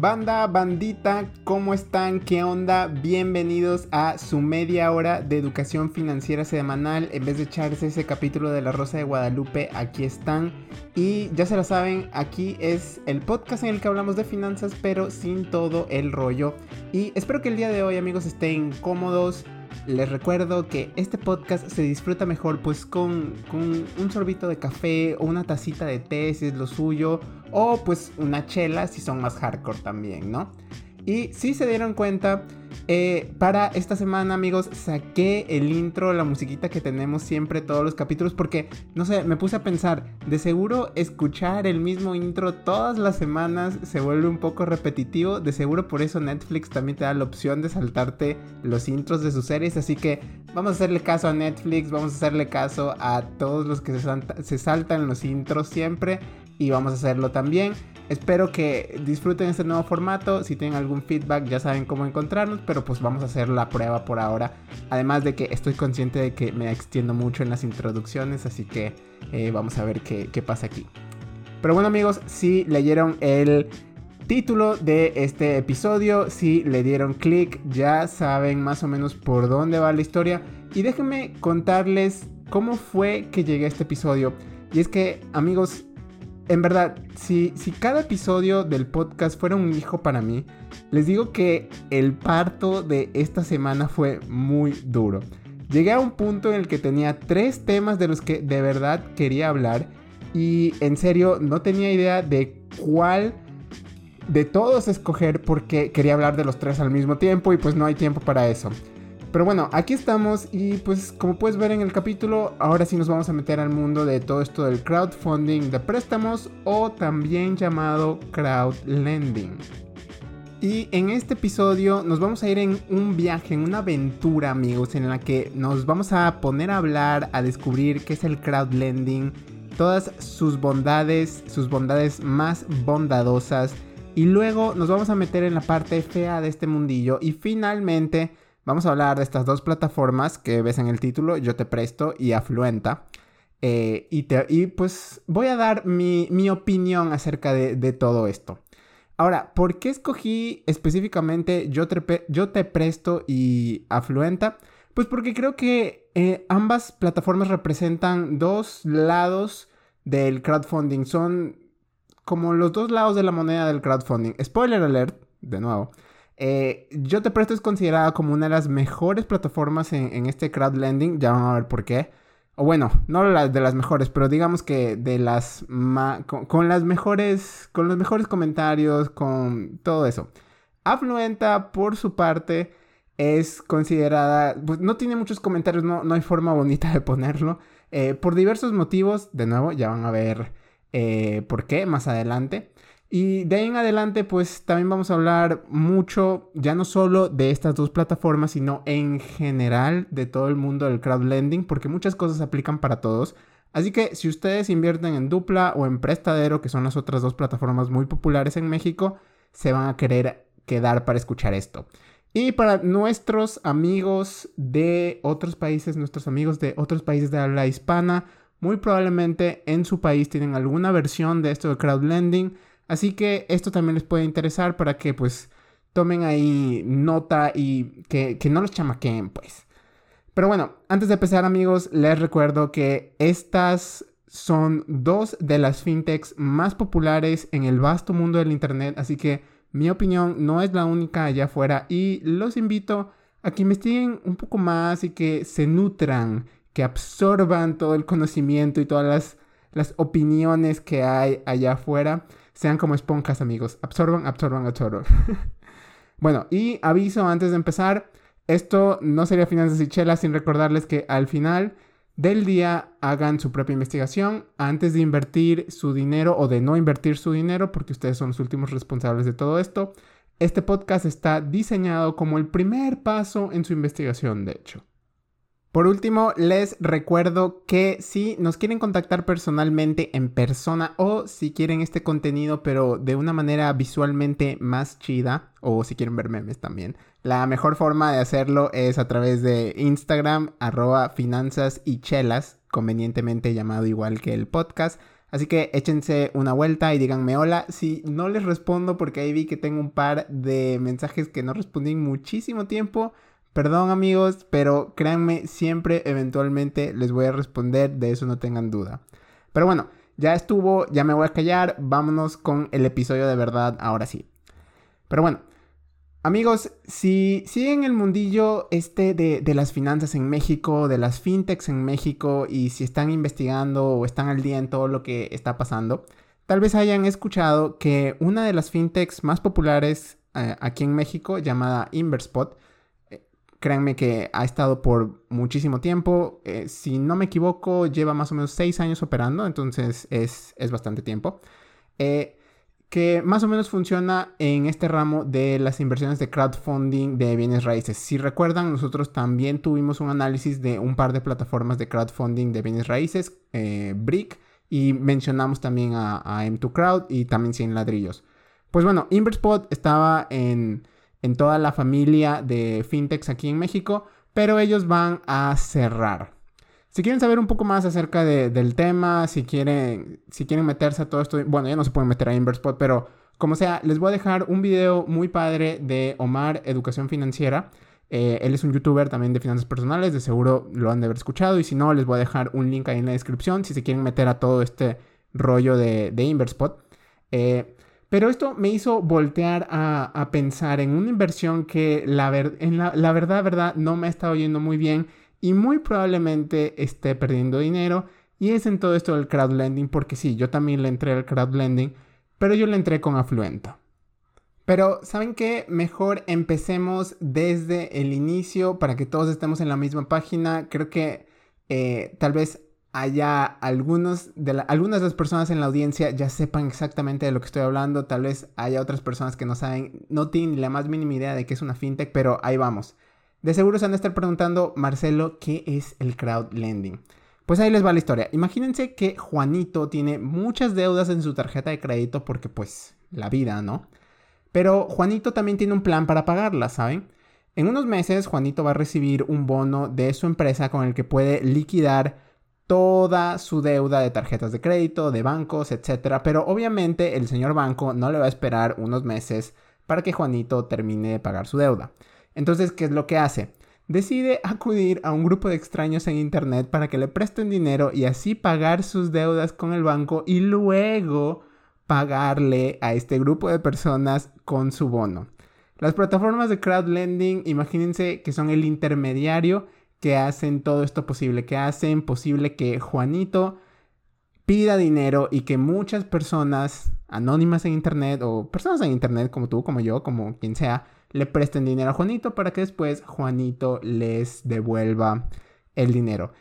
Banda, bandita, ¿cómo están? ¿Qué onda? Bienvenidos a su media hora de educación financiera semanal. En vez de echarse ese capítulo de La Rosa de Guadalupe, aquí están. Y ya se lo saben, aquí es el podcast en el que hablamos de finanzas, pero sin todo el rollo. Y espero que el día de hoy, amigos, estén cómodos les recuerdo que este podcast se disfruta mejor pues con, con, un sorbito de café o una tacita de té si es lo suyo o pues una chela si son más hardcore también, ¿no? Y si se dieron cuenta, eh, para esta semana, amigos, saqué el intro, la musiquita que tenemos siempre todos los capítulos, porque, no sé, me puse a pensar, de seguro escuchar el mismo intro todas las semanas se vuelve un poco repetitivo, de seguro por eso Netflix también te da la opción de saltarte los intros de sus series, así que vamos a hacerle caso a Netflix, vamos a hacerle caso a todos los que se, se saltan los intros siempre y vamos a hacerlo también. Espero que disfruten este nuevo formato. Si tienen algún feedback ya saben cómo encontrarnos, pero pues vamos a hacer la prueba por ahora. Además de que estoy consciente de que me extiendo mucho en las introducciones, así que eh, vamos a ver qué, qué pasa aquí. Pero bueno amigos, si leyeron el título de este episodio, si le dieron clic, ya saben más o menos por dónde va la historia. Y déjenme contarles cómo fue que llegué a este episodio. Y es que amigos, en verdad, si, si cada episodio del podcast fuera un hijo para mí, les digo que el parto de esta semana fue muy duro. Llegué a un punto en el que tenía tres temas de los que de verdad quería hablar y en serio no tenía idea de cuál de todos escoger porque quería hablar de los tres al mismo tiempo y pues no hay tiempo para eso. Pero bueno, aquí estamos y pues como puedes ver en el capítulo, ahora sí nos vamos a meter al mundo de todo esto del crowdfunding de préstamos o también llamado crowdlending. Y en este episodio nos vamos a ir en un viaje, en una aventura amigos, en la que nos vamos a poner a hablar, a descubrir qué es el crowdlending, todas sus bondades, sus bondades más bondadosas. Y luego nos vamos a meter en la parte fea de este mundillo y finalmente Vamos a hablar de estas dos plataformas que ves en el título, Yo Te Presto y Afluenta. Eh, y, pues voy a dar mi, opinión acerca de, todo esto. Ahora, ¿por qué escogí específicamente Yo Te, Yo Te Presto y Afluenta? Pues porque creo que eh, ambas plataformas representan dos lados del crowdfunding. Son como los dos lados de la moneda del crowdfunding. Spoiler alert, de nuevo. Eh, yo te presto es considerada como una de las mejores plataformas en, este crowdlending. Ya vamos a ver por qué. O bueno, no de las mejores, pero digamos que de las con, las mejores, con los mejores comentarios, con todo eso. Afluenta, por su parte, es considerada, pues no tiene muchos comentarios, no, no hay forma bonita de ponerlo. Eh, por diversos motivos, de nuevo, ya van a ver eh, por qué más adelante. Y de ahí en adelante, pues también vamos a hablar mucho, ya no solo de estas dos plataformas, sino en general de todo el mundo del crowdlending, porque muchas cosas aplican para todos. Así que si ustedes invierten en Dupla o en Prestadero, que son las otras dos plataformas muy populares en México, se van a querer quedar para escuchar esto. Y para nuestros amigos de otros países, nuestros amigos de otros países de habla hispana, muy probablemente en su país tienen alguna versión de esto de crowdlending Así que esto también les puede interesar para que pues tomen ahí nota y que, no los chamaqueen pues. Pero bueno, antes de empezar amigos, les recuerdo que estas son dos de las fintechs más populares en el vasto mundo del Internet, así que mi opinión no es la única allá afuera y los invito a que investiguen un poco más y que se nutran, que absorban todo el conocimiento y todas las, las opiniones que hay allá afuera sean como esponjas, amigos. Absorban, absorban, absorban. bueno, y aviso antes de empezar. Esto no sería finanzas y chelas sin recordarles que al final del día hagan su propia investigación antes de invertir su dinero o de no invertir su dinero porque ustedes son los últimos responsables de todo esto. Este podcast está diseñado como el primer paso en su investigación, de hecho. Por último, les recuerdo que si nos quieren contactar personalmente en persona o si quieren este contenido pero de una manera visualmente más chida o si quieren ver memes también, la mejor forma de hacerlo es a través de Instagram arroba finanzas y chelas, convenientemente llamado igual que el podcast. Así que échense una vuelta y díganme hola. Si no les respondo porque ahí vi que tengo un par de mensajes que no respondí en muchísimo tiempo. Perdón amigos, pero créanme, siempre eventualmente les voy a responder, de eso no tengan duda. Pero bueno, ya estuvo, ya me voy a callar, vámonos con el episodio de verdad ahora sí. Pero bueno, Amigos, si siguen el mundillo este de, de, las finanzas en México, de las fintechs en México, y si están investigando o están al día en todo lo que está pasando, tal vez hayan escuchado que una de las fintechs más populares eh, aquí en México, llamada Inverspot, créanme que ha estado por muchísimo tiempo, eh, si no me equivoco, lleva más o menos seis años operando, entonces es, es bastante tiempo. Eh, que más o menos funciona en este ramo de las inversiones de crowdfunding de bienes raíces. Si recuerdan, nosotros también tuvimos un análisis de un par de plataformas de crowdfunding de bienes raíces, eh, Brick, y mencionamos también a, M2 Crowd y también 100 ladrillos. Pues bueno, Inverspot estaba en, en toda la familia de fintechs aquí en México, pero ellos van a cerrar. Si quieren saber un poco más acerca del tema, si quieren, si quieren meterse a todo esto, bueno, ya no se pueden meter a Inverspot, pero como sea, les voy a dejar un video muy padre de Omar Educación Financiera. Eh, él es un youtuber también de finanzas personales, de seguro lo han de haber escuchado. Y si no, les voy a dejar un link ahí en la descripción si se quieren meter a todo este rollo de, de Inverspot. Eh, pero esto me hizo voltear a, pensar en una inversión que la, verdad, verdad, no me ha estado yendo muy bien y muy probablemente esté perdiendo dinero. Y es en todo esto del crowdlending, porque sí, yo también le entré al crowdlending, pero yo le entré con Afluenta. Pero, ¿saben qué? Mejor empecemos desde el inicio para que todos estemos en la misma página. Creo que eh, tal vez haya algunos de algunas de las personas en la audiencia ya sepan exactamente de lo que estoy hablando. Tal vez haya otras personas que no saben, no tienen la más mínima idea de qué es una fintech, pero ahí vamos. De seguro se van a estar preguntando, Marcelo, ¿qué es el crowd lending? Pues ahí les va la historia. Imagínense que Juanito tiene muchas deudas en su tarjeta de crédito porque pues la vida, ¿no? Pero Juanito también tiene un plan para pagarlas, ¿saben? En unos meses Juanito va a recibir un bono de su empresa con el que puede liquidar toda su deuda de tarjetas de crédito, de bancos, etc. Pero obviamente el señor banco no le va a esperar unos meses para que Juanito termine de pagar su deuda. Entonces, ¿qué es lo que hace? Decide acudir a un grupo de extraños en internet para que le presten dinero y así pagar sus deudas con el banco y luego pagarle a este grupo de personas con su bono. Las plataformas de crowdlending, imagínense que son el intermediario que hacen todo esto posible, que hacen posible que Juanito pida dinero y que muchas personas anónimas en internet o personas en internet como tú, como yo, como quien sea, le presten dinero a Juanito para que después Juanito les devuelva el dinero.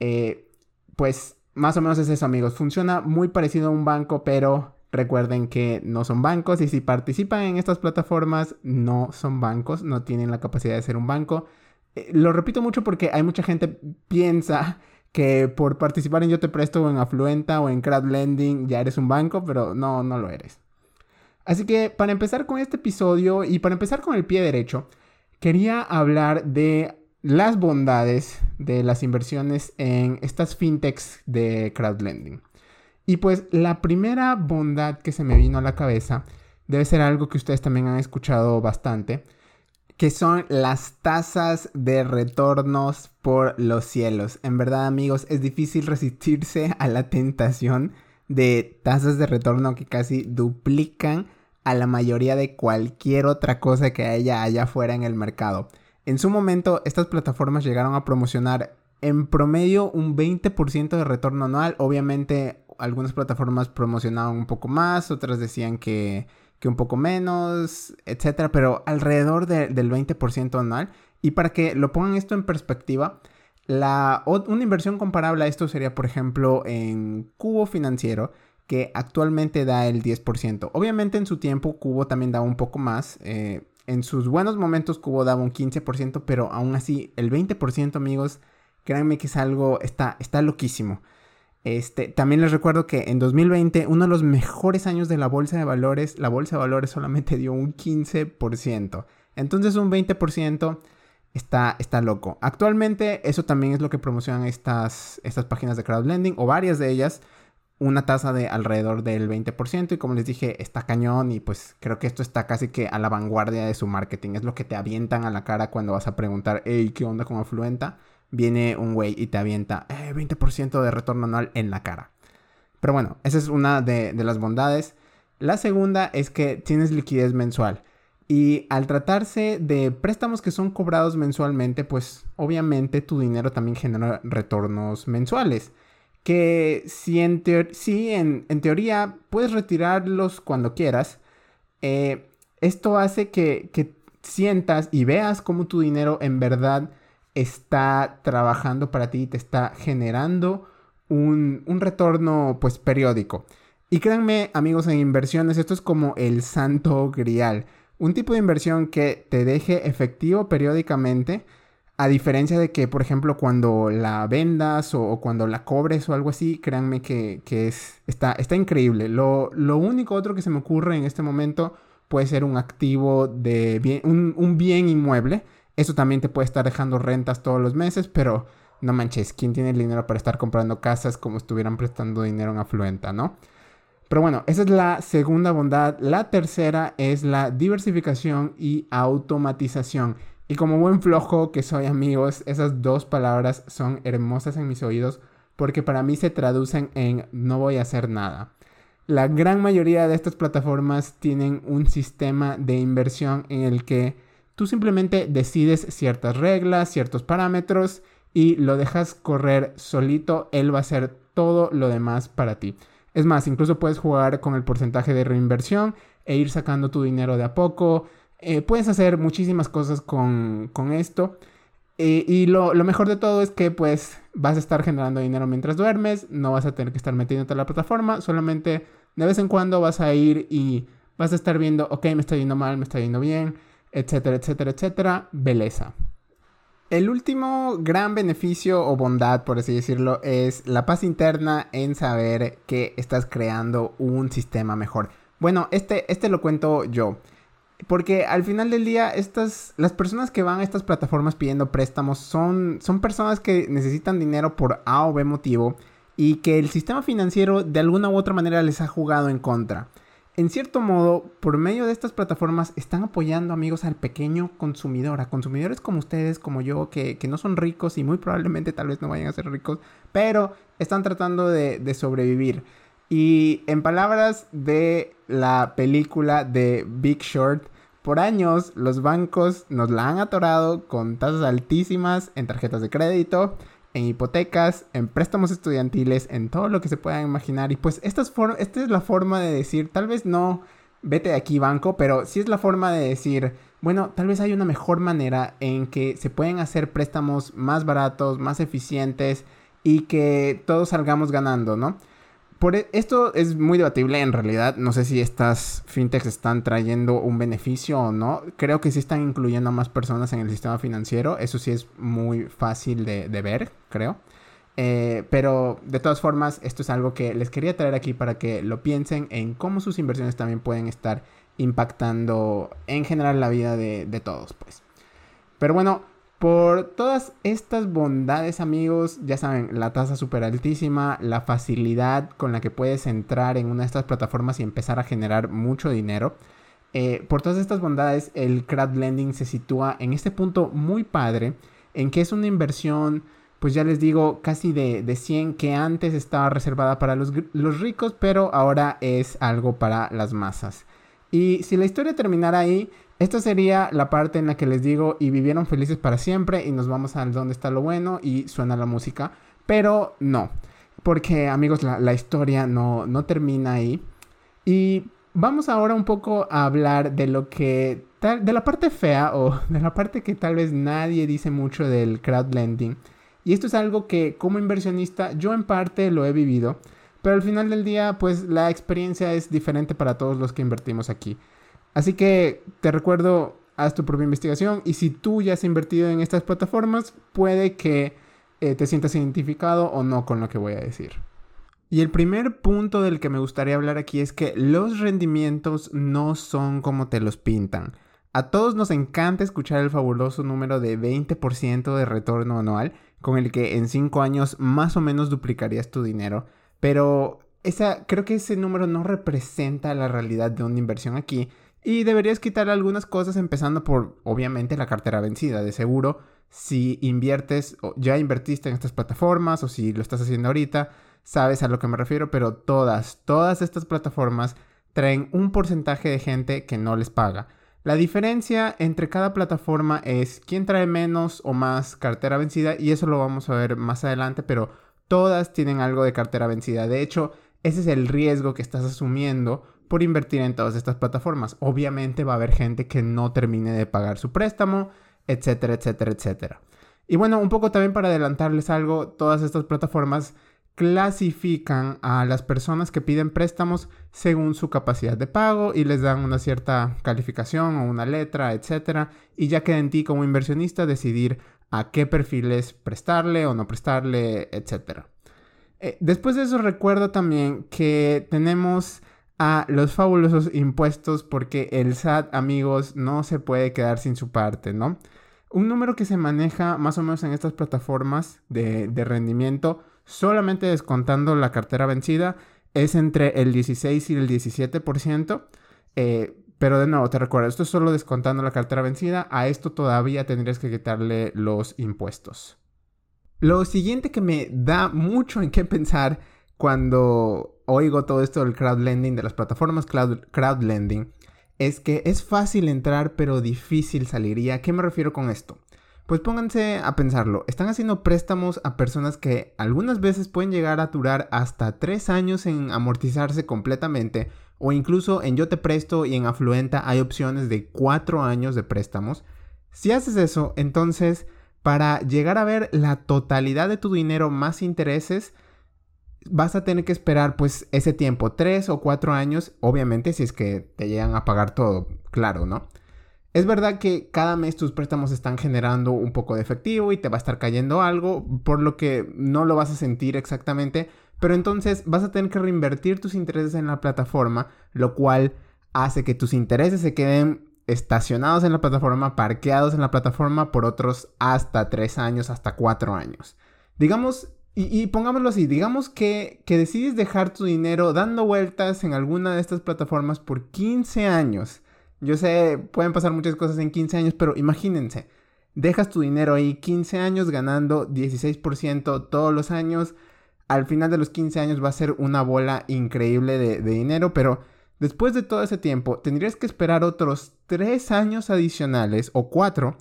Eh, pues más o menos es eso amigos. Funciona muy parecido a un banco, pero recuerden que no son bancos y si participan en estas plataformas no son bancos, no tienen la capacidad de ser un banco. Eh, lo repito mucho porque hay mucha gente piensa que por participar en Yo Te Presto o en Afluenta o en Crowdlending ya eres un banco, pero no, no lo eres. Así que para empezar con este episodio y para empezar con el pie derecho, quería hablar de las bondades de las inversiones en estas fintechs de crowdlending. Y pues la primera bondad que se me vino a la cabeza debe ser algo que ustedes también han escuchado bastante, que son las tasas de retornos por los cielos. En verdad amigos, es difícil resistirse a la tentación de tasas de retorno que casi duplican a la mayoría de cualquier otra cosa que haya allá afuera en el mercado. En su momento, estas plataformas llegaron a promocionar en promedio un 20% de retorno anual. Obviamente, algunas plataformas promocionaban un poco más, otras decían que, un poco menos, etcétera, pero alrededor del 20% anual. Y para que lo pongan esto en perspectiva, la, una inversión comparable a esto sería, por ejemplo, en Cubo Financiero, que actualmente da el 10%. Obviamente en su tiempo Cubo también daba un poco más. Eh, en sus buenos momentos Cubo daba un 15%, pero aún así el 20% amigos, créanme que es algo, está, está loquísimo. Este, también les recuerdo que en 2020, uno de los mejores años de la bolsa de valores, la bolsa de valores solamente dio un 15%. Entonces un 20% está, está loco. Actualmente eso también es lo que promocionan estas, estas páginas de crowdlending o varias de ellas. una tasa de alrededor del 20% y como les dije, está cañón y pues creo que esto está casi que a la vanguardia de su marketing. Es lo que te avientan a la cara cuando vas a preguntar, hey, ¿qué onda con Afluenta? Viene un güey y te avienta eh, 20% de retorno anual en la cara. Pero bueno, esa es una de, las bondades. La segunda es que tienes liquidez mensual. Y al tratarse de préstamos que son cobrados mensualmente, pues obviamente tu dinero también genera retornos mensuales. Que si en, en, teoría puedes retirarlos cuando quieras, eh, esto hace que sientas y veas cómo tu dinero en verdad está trabajando para ti, te está generando un, retorno pues periódico. Y créanme amigos en inversiones, esto es como el santo grial. Un tipo de inversión que te deje efectivo periódicamente, a diferencia de que, por ejemplo, cuando la vendas o, cuando la cobres o algo así, créanme que, es, está, está increíble. Lo, único otro que se me ocurre en este momento puede ser un activo de bien, un, un bien inmueble. Eso también te puede estar dejando rentas todos los meses, pero no manches, ¿quién tiene el dinero para estar comprando casas como estuvieran prestando dinero en Afluenta, no? Pero bueno, esa es la segunda bondad. La tercera es la diversificación y automatización. Y como buen flojo que soy amigos, esas dos palabras son hermosas en mis oídos porque para mí se traducen en no voy a hacer nada. La gran mayoría de estas plataformas tienen un sistema de inversión en el que tú simplemente decides ciertas reglas, ciertos parámetros y lo dejas correr solito, él va a hacer todo lo demás para ti. Es más, incluso puedes jugar con el porcentaje de reinversión e ir sacando tu dinero de a poco. Eh, puedes hacer muchísimas cosas con, esto. Eh, y lo, mejor de todo es que pues vas a estar generando dinero mientras duermes, no vas a tener que estar metiéndote a la plataforma, solamente de vez en cuando vas a ir y vas a estar viendo, ok, me está yendo mal, me está yendo bien, etcétera, etcétera, etcétera. Beleza. El último gran beneficio o bondad, por así decirlo, es la paz interna en saber que estás creando un sistema mejor. Bueno, este, este lo cuento yo. Porque al final del día, estas, las personas que van a estas plataformas pidiendo préstamos son, son personas que necesitan dinero por A o B motivo y que el sistema financiero de alguna u otra manera les ha jugado en contra en cierto modo, por medio de estas plataformas están apoyando amigos al pequeño consumidor, a consumidores como ustedes, como yo, que, no son ricos y muy probablemente tal vez no vayan a ser ricos, pero están tratando de, de sobrevivir. Y en palabras de la película de Big Short, por años los bancos nos la han atorado con tasas altísimas en tarjetas de crédito, en hipotecas, en préstamos estudiantiles, en todo lo que se pueda imaginar. Y pues esta es, esta es la forma de decir, tal vez no vete de aquí banco, pero sí es la forma de decir, bueno, tal vez hay una mejor manera en que se pueden hacer préstamos más baratos, más eficientes y que todos salgamos ganando, ¿no? Por e, esto es muy debatible en realidad. No sé si estas fintechs están trayendo un beneficio o no. Creo que sí están incluyendo a más personas en el sistema financiero. Eso sí es muy fácil de, ver, creo. Eh, pero de todas formas, esto es algo que les quería traer aquí para que lo piensen en cómo sus inversiones también pueden estar impactando en general la vida de, de todos, pues. Pero bueno, por todas estas bondades, amigos, ya saben, la tasa súper altísima, la facilidad con la que puedes entrar en una de estas plataformas y empezar a generar mucho dinero. Eh, por todas estas bondades, el crowdlending se sitúa en este punto muy padre, en que es una inversión, pues ya les digo, casi de, de 100 que antes estaba reservada para los, los ricos, pero ahora es algo para las masas. Y si la historia terminara ahí, esta sería la parte en la que les digo y vivieron felices para siempre y nos vamos al donde está lo bueno y suena la música. Pero no, porque amigos, la, historia no, no termina ahí. Y vamos ahora un poco a hablar de lo que, de la parte fea o de la parte que tal vez nadie dice mucho del crowdlending. Y esto es algo que como inversionista yo en parte lo he vivido, pero al final del día pues la experiencia es diferente para todos los que invertimos aquí. Así que te recuerdo, haz tu propia investigación y si tú ya has invertido en estas plataformas, puede que eh, te sientas identificado o no con lo que voy a decir. Y el primer punto del que me gustaría hablar aquí es que los rendimientos no son como te los pintan. A todos nos encanta escuchar el fabuloso número de 20% de retorno anual, con el que en 5 años más o menos duplicarías tu dinero, pero esa, creo que ese número no representa la realidad de una inversión aquí. Y deberías quitar algunas cosas empezando por, obviamente, la cartera vencida. De seguro, si inviertes, o ya invertiste en estas plataformas o si lo estás haciendo ahorita, sabes a lo que me refiero, pero todas, todas estas plataformas traen un porcentaje de gente que no les paga. La diferencia entre cada plataforma es quién trae menos o más cartera vencida y eso lo vamos a ver más adelante, pero todas tienen algo de cartera vencida. De hecho, ese es el riesgo que estás asumiendo por invertir en todas estas plataformas. Obviamente va a haber gente que no termine de pagar su préstamo, etcétera, etcétera, etcétera. Y bueno, un poco también para adelantarles algo, todas estas plataformas clasifican a las personas que piden préstamos según su capacidad de pago y les dan una cierta calificación o una letra, etcétera, y ya queda en ti como inversionista decidir a qué perfiles prestarle o no prestarle, etcétera. Eh, después de eso recuerdo también que tenemos a los fabulosos impuestos porque el SAT, amigos, no se puede quedar sin su parte, ¿no? Un número que se maneja más o menos en estas plataformas de, rendimiento, solamente descontando la cartera vencida, es entre el 16 y el 17%. Eh, pero de nuevo, te recuerdo, esto es solo descontando la cartera vencida. A esto todavía tendrías que quitarle los impuestos. Lo siguiente que me da mucho en qué pensar cuando oigo todo esto del crowdlending, de las plataformas crowdlending, es que es fácil entrar pero difícil salir. ¿Y a qué me refiero con esto? Pues pónganse a pensarlo, están haciendo préstamos a personas que algunas veces pueden llegar a durar hasta 3 años en amortizarse completamente o incluso en yo te presto y en afluenta hay opciones de 4 años de préstamos. Si haces eso, entonces para llegar a ver la totalidad de tu dinero más intereses, vas a tener que esperar pues ese tiempo, tres o cuatro años, obviamente si es que te llegan a pagar todo, claro, ¿no? Es verdad que cada mes tus préstamos están generando un poco de efectivo y te va a estar cayendo algo, por lo que no lo vas a sentir exactamente, pero entonces vas a tener que reinvertir tus intereses en la plataforma, lo cual hace que tus intereses se queden estacionados en la plataforma, parqueados en la plataforma por otros hasta tres años, hasta cuatro años. Digamos, y, pongámoslo así, digamos que, que, decides dejar tu dinero dando vueltas en alguna de estas plataformas por 15 años. Yo sé, pueden pasar muchas cosas en 15 años, pero imagínense, dejas tu dinero ahí 15 años ganando 16% todos los años. Al final de los 15 años va a ser una bola increíble de, de dinero, pero Después de todo ese tiempo, tendrías que esperar otros tres años adicionales o cuatro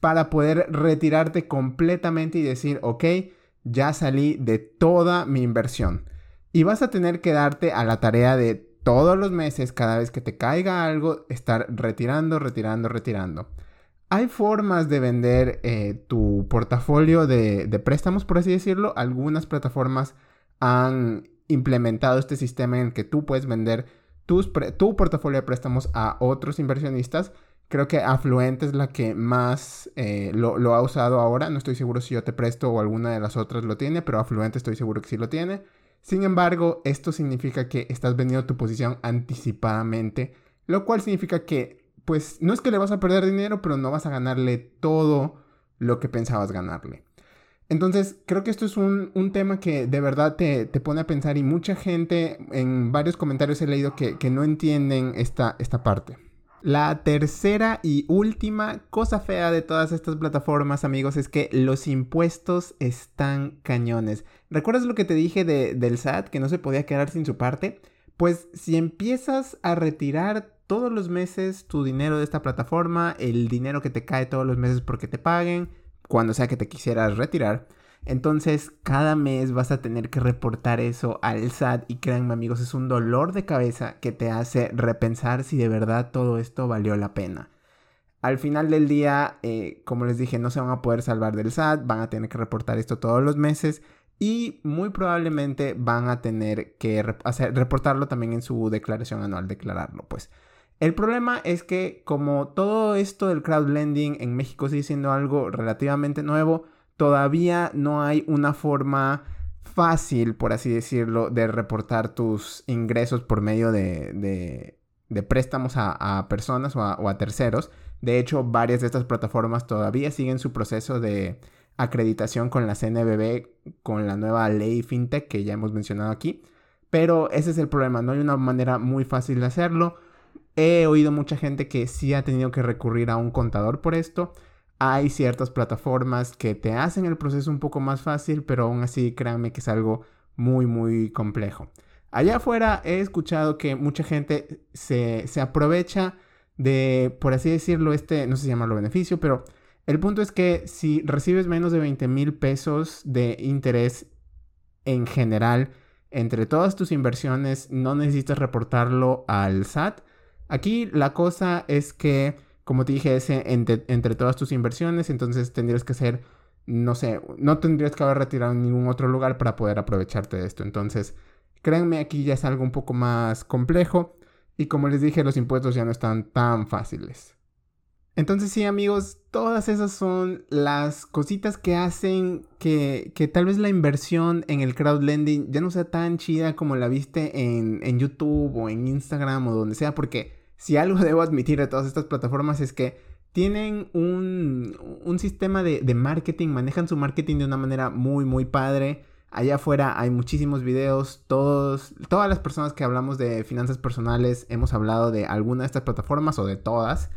para poder retirarte completamente y decir, ok, ya salí de toda mi inversión. Y vas a tener que darte a la tarea de todos los meses, cada vez que te caiga algo, estar retirando, retirando, retirando. Hay formas de vender eh, tu portafolio de, de préstamos, por así decirlo. Algunas plataformas han implementado este sistema en el que tú puedes vender tu portafolio de préstamos a otros inversionistas. Creo que Afluente es la que más eh, lo, ha usado ahora. No estoy seguro si yo te presto o alguna de las otras lo tiene, pero Afluente estoy seguro que sí lo tiene. Sin embargo, esto significa que estás vendiendo tu posición anticipadamente, lo cual significa que, pues, no es que le vas a perder dinero, pero no vas a ganarle todo lo que pensabas ganarle. Entonces, creo que esto es un, tema que de verdad te, pone a pensar y mucha gente en varios comentarios he leído que, no entienden esta, esta parte. La tercera y última cosa fea de todas estas plataformas, amigos, es que los impuestos están cañones. ¿Recuerdas lo que te dije del SAT, que no se podía quedar sin su parte? Pues si empiezas a retirar todos los meses tu dinero de esta plataforma, el dinero que te cae todos los meses porque te paguen, cuando sea que te quisieras retirar. Entonces cada mes vas a tener que reportar eso al SAT y créanme amigos, es un dolor de cabeza que te hace repensar si de verdad todo esto valió la pena. Al final del día, eh, como les dije, no se van a poder salvar del SAT, van a tener que reportar esto todos los meses y muy probablemente van a tener que hacer, reportarlo también en su declaración anual, declararlo pues. El problema es que como todo esto del crowdlending en México sigue siendo algo relativamente nuevo, todavía no hay una forma fácil, por así decirlo, de reportar tus ingresos por medio de, préstamos a, personas o a, terceros. De hecho, varias de estas plataformas todavía siguen su proceso de acreditación con la CNBB, con la nueva ley FinTech que ya hemos mencionado aquí. Pero ese es el problema, no hay una manera muy fácil de hacerlo. He oído mucha gente que sí ha tenido que recurrir a un contador por esto. Hay ciertas plataformas que te hacen el proceso un poco más fácil, pero aún así créanme que es algo muy, muy complejo. Allá afuera he escuchado que mucha gente se, se aprovecha de, por así decirlo, este, no sé si llamarlo beneficio, pero el punto es que si recibes menos de 20 mil pesos de interés en general entre todas tus inversiones, no necesitas reportarlo al SAT. Aquí la cosa es que, como te dije, es entre, entre todas tus inversiones, entonces tendrías que hacer, no sé, no tendrías que haber retirado en ningún otro lugar para poder aprovecharte de esto. Entonces, créanme, aquí ya es algo un poco más complejo. Y como les dije, los impuestos ya no están tan fáciles. Entonces sí amigos, todas esas son las cositas que hacen que, que, tal vez la inversión en el crowdlending ya no sea tan chida como la viste en, en, YouTube o en Instagram o donde sea, porque si algo debo admitir de todas estas plataformas es que tienen un, un sistema de, de marketing, manejan su marketing de una manera muy muy padre. Allá afuera hay muchísimos videos, todos, todas las personas que hablamos de finanzas personales hemos hablado de alguna de estas plataformas o de todas.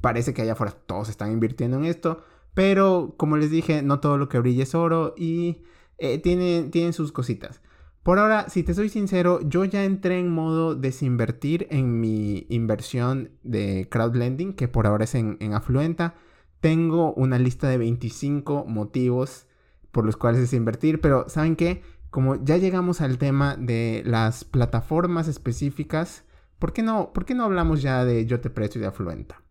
Parece que allá afuera todos están invirtiendo en esto, pero como les dije, no todo lo que brilla es oro y eh, tienen, tienen sus cositas. Por ahora, si te soy sincero, yo ya entré en modo desinvertir en mi inversión de crowdlending, que por ahora es en, en Afluenta. Tengo una lista de 25 motivos por los cuales es invertir, pero ¿saben qué? Como ya llegamos al tema de las plataformas específicas, ¿por qué no, por qué no hablamos ya de Yo Te Presto y de Afluenta?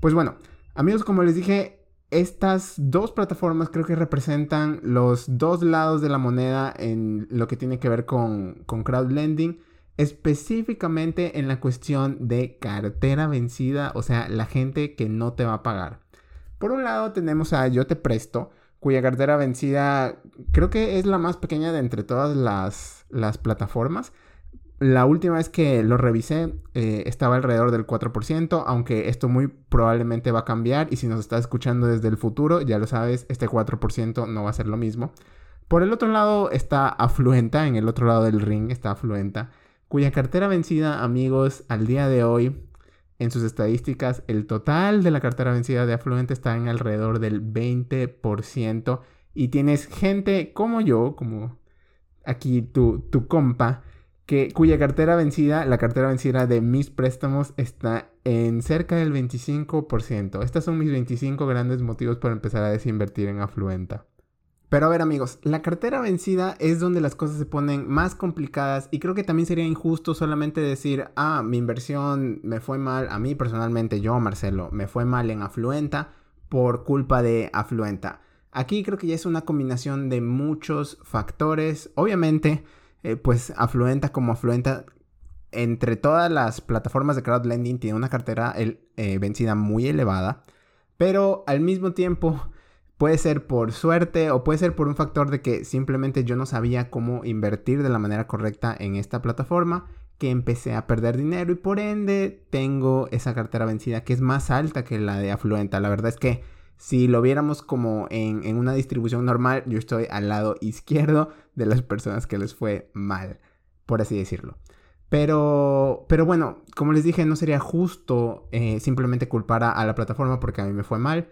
Pues bueno, amigos, como les dije, estas dos plataformas creo que representan los dos lados de la moneda en lo que tiene que ver con, con crowdlending, específicamente en la cuestión de cartera vencida, o sea, la gente que no te va a pagar. Por un lado tenemos a Yo Te Presto, cuya cartera vencida creo que es la más pequeña de entre todas las, las plataformas. La última vez que lo revisé eh, estaba alrededor del 4%, aunque esto muy probablemente va a cambiar y si nos estás escuchando desde el futuro, ya lo sabes, este 4% no va a ser lo mismo. Por el otro lado está Afluenta, en el otro lado del ring está Afluenta, cuya cartera vencida, amigos, al día de hoy en sus estadísticas, el total de la cartera vencida de afluente está en alrededor del 20%. Y tienes gente como yo, como aquí tu, tu compa, que, cuya cartera vencida, la cartera vencida de mis préstamos está en cerca del 25%. Estos son mis 25 grandes motivos para empezar a desinvertir en Afluenta. Pero a ver amigos, la cartera vencida es donde las cosas se ponen más complicadas y creo que también sería injusto solamente decir, ah, mi inversión me fue mal, a mí personalmente, yo Marcelo, me fue mal en Afluenta por culpa de Afluenta. Aquí creo que ya es una combinación de muchos factores. Obviamente, eh, pues Afluenta como Afluenta, entre todas las plataformas de crowdlending, tiene una cartera eh, vencida muy elevada. Pero al mismo tiempo Puede ser por suerte o puede ser por un factor de que simplemente yo no sabía cómo invertir de la manera correcta en esta plataforma, que empecé a perder dinero y por ende tengo esa cartera vencida que es más alta que la de Afluenta. La verdad es que si lo viéramos como en, una distribución normal, yo estoy al lado izquierdo de las personas que les fue mal, por así decirlo. Pero, pero bueno, como les dije, no sería justo eh, simplemente culpar a la plataforma porque a mí me fue mal.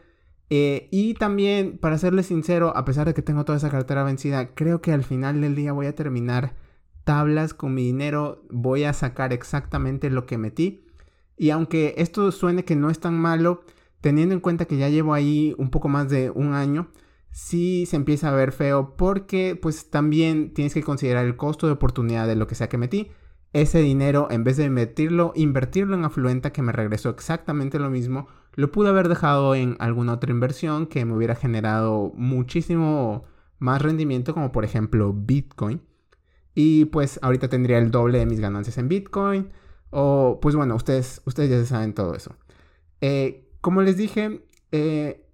Eh, y también, para serles sincero, a pesar de que tengo toda esa cartera vencida, creo que al final del día voy a terminar tablas con mi dinero, voy a sacar exactamente lo que metí. Y aunque esto suene que no es tan malo, teniendo en cuenta que ya llevo ahí un poco más de un año, sí se empieza a ver feo porque pues también tienes que considerar el costo de oportunidad de lo que sea que metí. Ese dinero, en vez de invertirlo, invertirlo en Afluenta que me regresó exactamente lo mismo, lo pude haber dejado en alguna otra inversión que me hubiera generado muchísimo más rendimiento, como por ejemplo Bitcoin. Y pues ahorita tendría el doble de mis ganancias en Bitcoin. O pues bueno, ustedes, ustedes ya saben todo eso. Eh, como les dije, eh,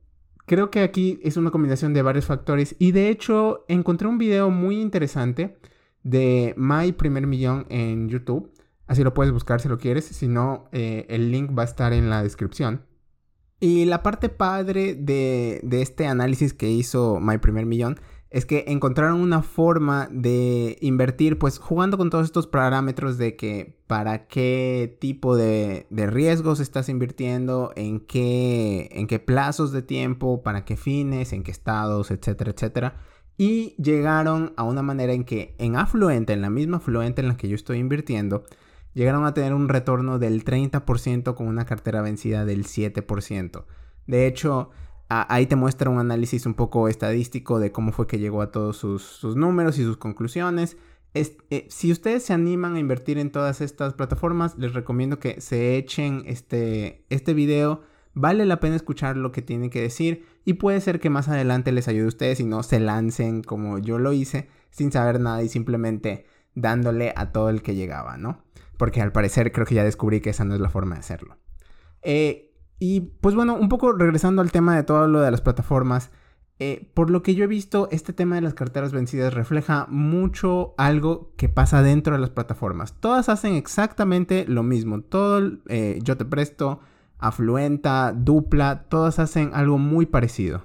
creo que aquí es una combinación de varios factores. Y de hecho encontré un video muy interesante de My Primer Millón en YouTube. Así lo puedes buscar si lo quieres. Si no, eh, el link va a estar en la descripción. Y la parte padre de, este análisis que hizo My Primer Millón es que encontraron una forma de invertir, pues jugando con todos estos parámetros de que para qué tipo de, riesgos estás invirtiendo, en qué, en qué plazos de tiempo, para qué fines, en qué estados, etcétera, etcétera. Y llegaron a una manera en que en afluente, en la misma afluente en la que yo estoy invirtiendo, llegaron a tener un retorno del 30% con una cartera vencida del 7%. De hecho, ahí te muestra un análisis un poco estadístico de cómo fue que llegó a todos sus, números y sus conclusiones. Eh, si ustedes se animan a invertir en todas estas plataformas, les recomiendo que se echen este, este video. Vale la pena escuchar lo que tienen que decir y puede ser que más adelante les ayude a ustedes y no se lancen como yo lo hice sin saber nada y simplemente dándole a todo el que llegaba, ¿no? Porque al parecer creo que ya descubrí que esa no es la forma de hacerlo. Eh, y pues bueno, un poco regresando al tema de todo lo de las plataformas, eh, por lo que yo he visto, este tema de las carteras vencidas refleja mucho algo que pasa dentro de las plataformas. Todas hacen exactamente lo mismo. Todo, eh, yo te presto, afluenta, dupla, todas hacen algo muy parecido.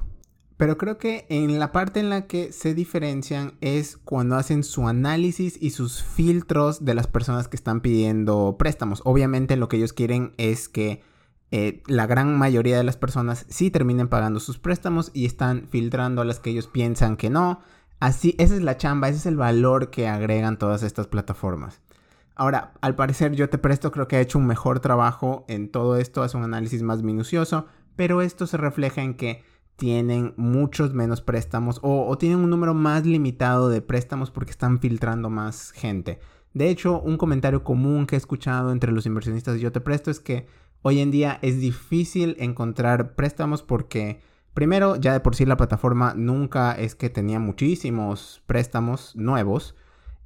Pero creo que en la parte en la que se diferencian es cuando hacen su análisis y sus filtros de las personas que están pidiendo préstamos. Obviamente lo que ellos quieren es que eh, la gran mayoría de las personas sí terminen pagando sus préstamos y están filtrando a las que ellos piensan que no. Así, esa es la chamba, ese es el valor que agregan todas estas plataformas. Ahora, al parecer yo te presto creo que ha hecho un mejor trabajo en todo esto, hace un análisis más minucioso, pero esto se refleja en que tienen muchos menos préstamos o, o tienen un número más limitado de préstamos porque están filtrando más gente. De hecho, un comentario común que he escuchado entre los inversionistas de Yo Te Presto es que Hoy en día es difícil encontrar préstamos porque primero ya de por sí la plataforma nunca es que tenía muchísimos préstamos nuevos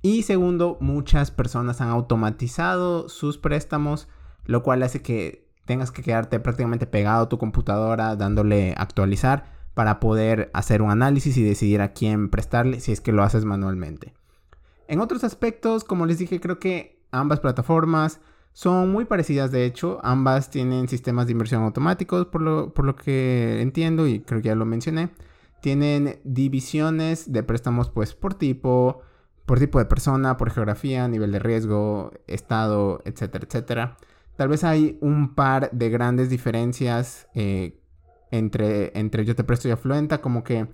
y segundo muchas personas han automatizado sus préstamos lo cual hace que tengas que quedarte prácticamente pegado a tu computadora dándole actualizar para poder hacer un análisis y decidir a quién prestarle si es que lo haces manualmente. En otros aspectos, como les dije, creo que ambas plataformas son muy parecidas, de hecho, ambas tienen sistemas de inversión automáticos, por lo, por lo que entiendo y creo que ya lo mencioné. Tienen divisiones de préstamos pues por tipo, por tipo de persona, por geografía, nivel de riesgo, estado, etcétera, etcétera. Tal vez hay un par de grandes diferencias eh, entre, entre Yo Te Presto y Afluenta, como que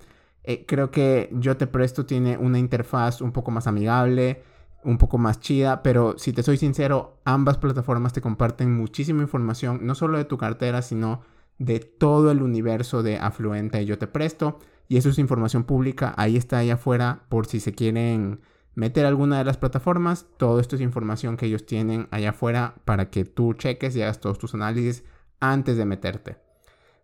eh, creo que Yo Te Presto tiene una interfaz un poco más amigable un poco más chida, pero si te soy sincero, ambas plataformas te comparten muchísima información, no solo de tu cartera, sino de todo el universo de Afluenta y yo te presto. Y eso es información pública, ahí está ahí afuera por si se quieren meter alguna de las plataformas. Todo esto es información que ellos tienen allá afuera para que tú cheques y hagas todos tus análisis antes de meterte.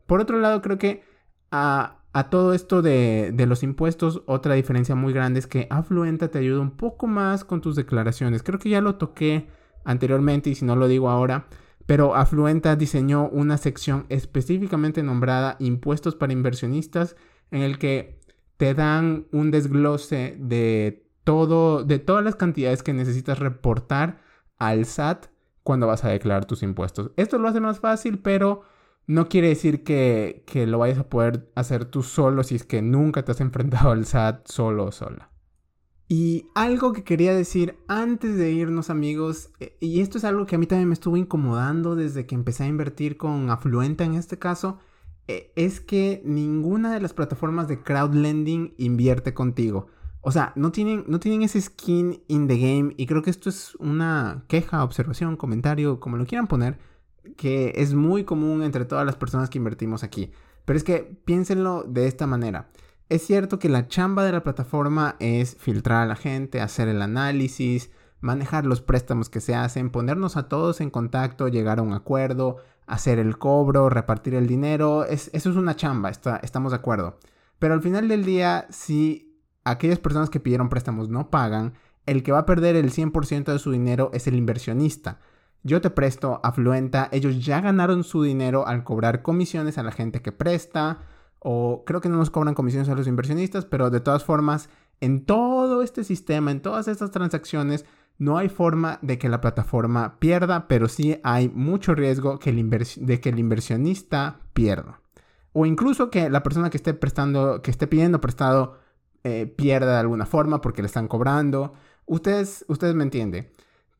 Por otro lado, creo que a, a todo esto de, los impuestos, otra diferencia muy grande es que Afluenta te ayuda un poco más con tus declaraciones. Creo que ya lo toqué anteriormente y si no lo digo ahora, pero Afluenta diseñó una sección específicamente nombrada Impuestos para inversionistas en el que te dan un desglose de todo de todas las cantidades que necesitas reportar al SAT cuando vas a declarar tus impuestos. Esto lo hace más fácil, pero no quiere decir que, lo vayas a poder hacer tú solo si es que nunca te has enfrentado al SAT solo o sola. Y algo que quería decir antes de irnos amigos, eh, y esto es algo que a mí también me estuvo incomodando desde que empecé a invertir con Afluenta en este caso, eh, es que ninguna de las plataformas de crowdlending invierte contigo. O sea, no tienen, no tienen ese skin in the game y creo que esto es una queja, observación, comentario, como lo quieran poner que es muy común entre todas las personas que invertimos aquí. Pero es que piénsenlo de esta manera. Es cierto que la chamba de la plataforma es filtrar a la gente, hacer el análisis, manejar los préstamos que se hacen, ponernos a todos en contacto, llegar a un acuerdo, hacer el cobro, repartir el dinero. eso es una chamba, estamos de acuerdo. Pero al final del día, si aquellas personas que pidieron préstamos no pagan, el que va a perder el 100% de su dinero es el inversionista yo te presto, Afluenta, ellos ya ganaron su dinero al cobrar comisiones a la gente que presta, o creo que no nos cobran comisiones a los inversionistas, pero de todas formas, en todo este sistema, en todas estas transacciones, no hay forma de que la plataforma pierda, pero sí hay mucho riesgo de que el inversionista pierda. O incluso que la persona que esté prestando, que esté pidiendo prestado, eh, pierda de alguna forma porque le están cobrando. Ustedes, ustedes me entienden.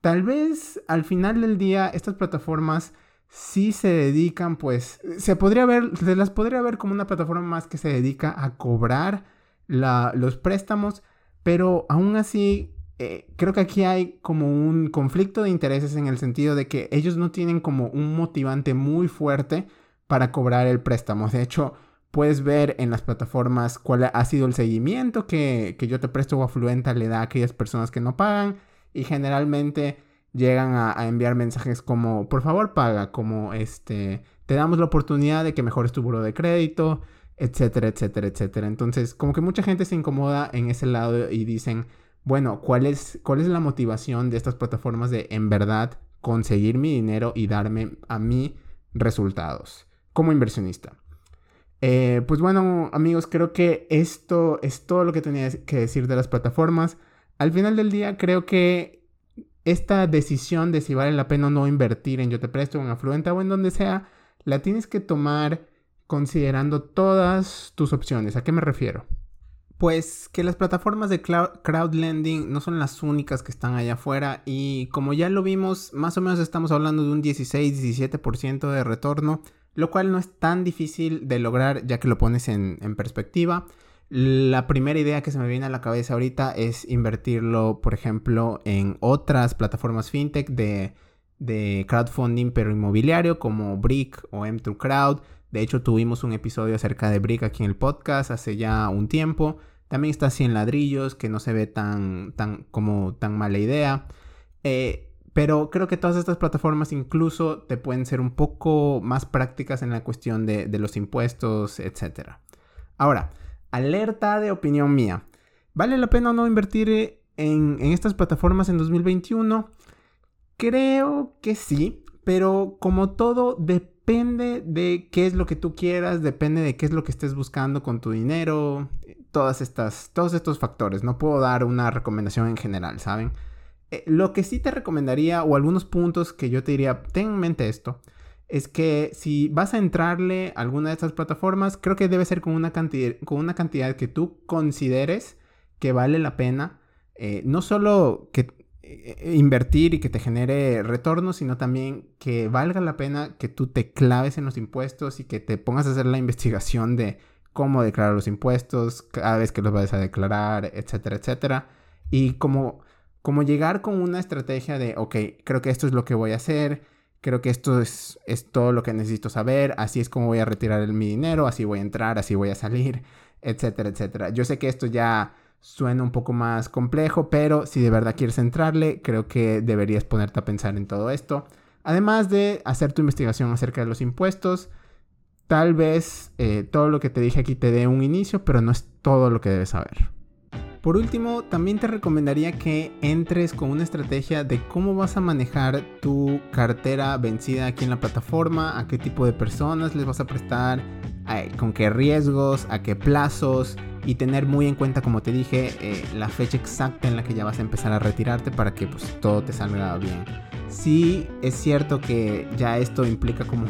Tal vez al final del día estas plataformas sí se dedican, pues, se podría ver, se las podría ver como una plataforma más que se dedica a cobrar los préstamos, pero aún así eh, creo que aquí hay como un conflicto de intereses en el sentido de que ellos no tienen como un motivante muy fuerte para cobrar el préstamo. De hecho, puedes ver en las plataformas cuál ha sido el seguimiento que, yo te presto o Afluenta le da a aquellas personas que no pagan y generalmente llegan a, enviar mensajes como por favor paga, como este te damos la oportunidad de que mejores tu buro de crédito, etcétera, etcétera, etcétera. Entonces, como que mucha gente se incomoda en ese lado y dicen, bueno, ¿cuál es, ¿cuál es la motivación de estas plataformas de en verdad conseguir mi dinero y darme a mí resultados como inversionista? Eh, pues bueno, amigos, creo que esto es todo lo que tenía que decir de las plataformas. Al final del día, creo que esta decisión de si vale la pena o no invertir en Yo Te Presto, en Afluenta o en donde sea, la tienes que tomar considerando todas tus opciones. ¿A qué me refiero? Pues que las plataformas de crowdlending no son las únicas que están allá afuera y como ya lo vimos, más o menos estamos hablando de un 16-17% de retorno, lo cual no es tan difícil de lograr ya que lo pones en, perspectiva. La primera idea que se me viene a la cabeza ahorita es invertirlo, por ejemplo, en otras plataformas fintech de, de crowdfunding pero inmobiliario como Brick o M2 Crowd. De hecho, tuvimos un episodio acerca de Brick aquí en el podcast hace ya un tiempo. También está 100 ladrillos, que no se ve tan, como tan mala idea. Eh, pero creo que todas estas plataformas incluso te pueden ser un poco más prácticas en la cuestión de, los impuestos, etc. Ahora, alerta de opinión mía. ¿Vale la pena o no invertir en, en estas plataformas en 2021? Creo que sí, pero como todo depende depende de qué es lo que tú quieras, depende de qué es lo que estés buscando con tu dinero, todas estas, todos estos factores. No puedo dar una recomendación en general, ¿saben? Eh, lo que sí te recomendaría, o algunos puntos que yo te diría, ten en mente esto, es que si vas a entrarle a alguna de estas plataformas, creo que debe ser con una cantidad, con una cantidad que tú consideres que vale la pena. Eh, no solo que eh, invertir y que te genere retorno, sino también que valga la pena que tú te claves en los impuestos y que te pongas a hacer la investigación de cómo declarar los impuestos, cada vez que los vayas a declarar, etcétera, etcétera. Y como, como llegar con una estrategia de, ok, creo que esto es lo que voy a hacer, creo que esto es, es todo lo que necesito saber, así es como voy a retirar mi dinero, así voy a entrar, así voy a salir, etcétera, etcétera. Yo sé que esto ya suena un poco más complejo, pero si de verdad quieres entrarle, creo que deberías ponerte a pensar en todo esto. Además de hacer tu investigación acerca de los impuestos, tal vez eh, todo lo que te dije aquí te dé un inicio, pero no es todo lo que debes saber. Por último, también te recomendaría que entres con una estrategia de cómo vas a manejar tu cartera vencida aquí en la plataforma, a qué tipo de personas les vas a prestar, con qué riesgos, a qué plazos, y tener muy en cuenta, como te dije, eh, la fecha exacta en la que ya vas a empezar a retirarte para que pues, todo te salga bien. Sí es cierto que ya esto implica como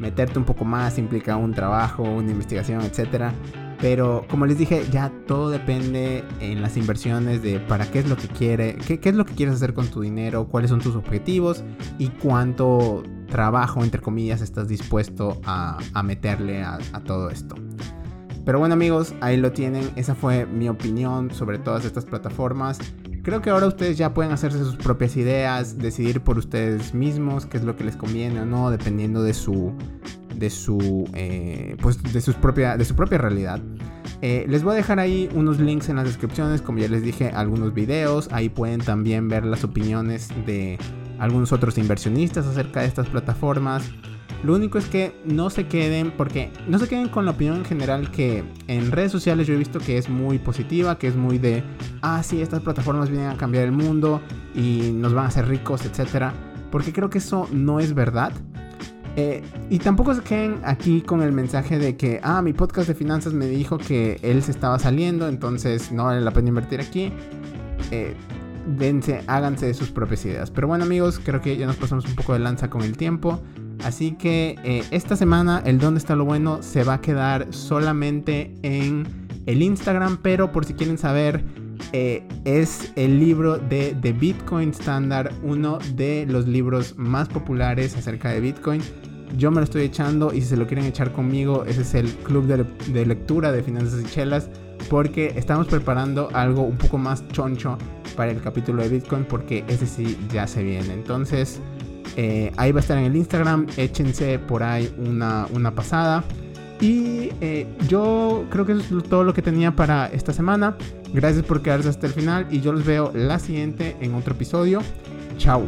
meterte un poco más, implica un trabajo, una investigación, etcétera. Pero como les dije, ya todo depende en las inversiones de para qué es lo que quiere, qué, es lo que quieres hacer con tu dinero, cuáles son tus objetivos y cuánto trabajo, entre comillas, estás dispuesto a, meterle a todo esto. Pero bueno amigos, ahí lo tienen. Esa fue mi opinión sobre todas estas plataformas. Creo que ahora ustedes ya pueden hacerse sus propias ideas, decidir por ustedes mismos qué es lo que les conviene o no, dependiendo de su, de su, eh, pues de sus propia, de su propia realidad. Eh, les voy a dejar ahí unos links en las descripciones, como ya les dije, algunos videos. Ahí pueden también ver las opiniones de algunos otros inversionistas acerca de estas plataformas. Lo único es que no se queden, porque no se queden con la opinión en general que en redes sociales yo he visto que es muy positiva, que es muy de, ah, sí, estas plataformas vienen a cambiar el mundo y nos van a hacer ricos, etc. Porque creo que eso no es verdad. Eh, y tampoco se queden aquí con el mensaje de que, ah, mi podcast de finanzas me dijo que él se estaba saliendo, entonces no vale la pena invertir aquí. Eh, dense, háganse de sus propias ideas. Pero bueno amigos, creo que ya nos pasamos un poco de lanza con el tiempo. Así que eh, esta semana el Dónde está lo bueno se va a quedar solamente en el Instagram, pero por si quieren saber, eh, es el libro de The Bitcoin Standard, uno de los libros más populares acerca de Bitcoin. Yo me lo estoy echando y si se lo quieren echar conmigo, ese es el club de, lectura de Finanzas y Chelas, porque estamos preparando algo un poco más choncho para el capítulo de Bitcoin, porque ese sí ya se viene. Entonces, eh, ahí va a estar en el Instagram, échense por ahí una, una pasada. Y eh, yo creo que eso es todo lo que tenía para esta semana. Gracias por quedarse hasta el final y yo los veo la siguiente en otro episodio. Chao.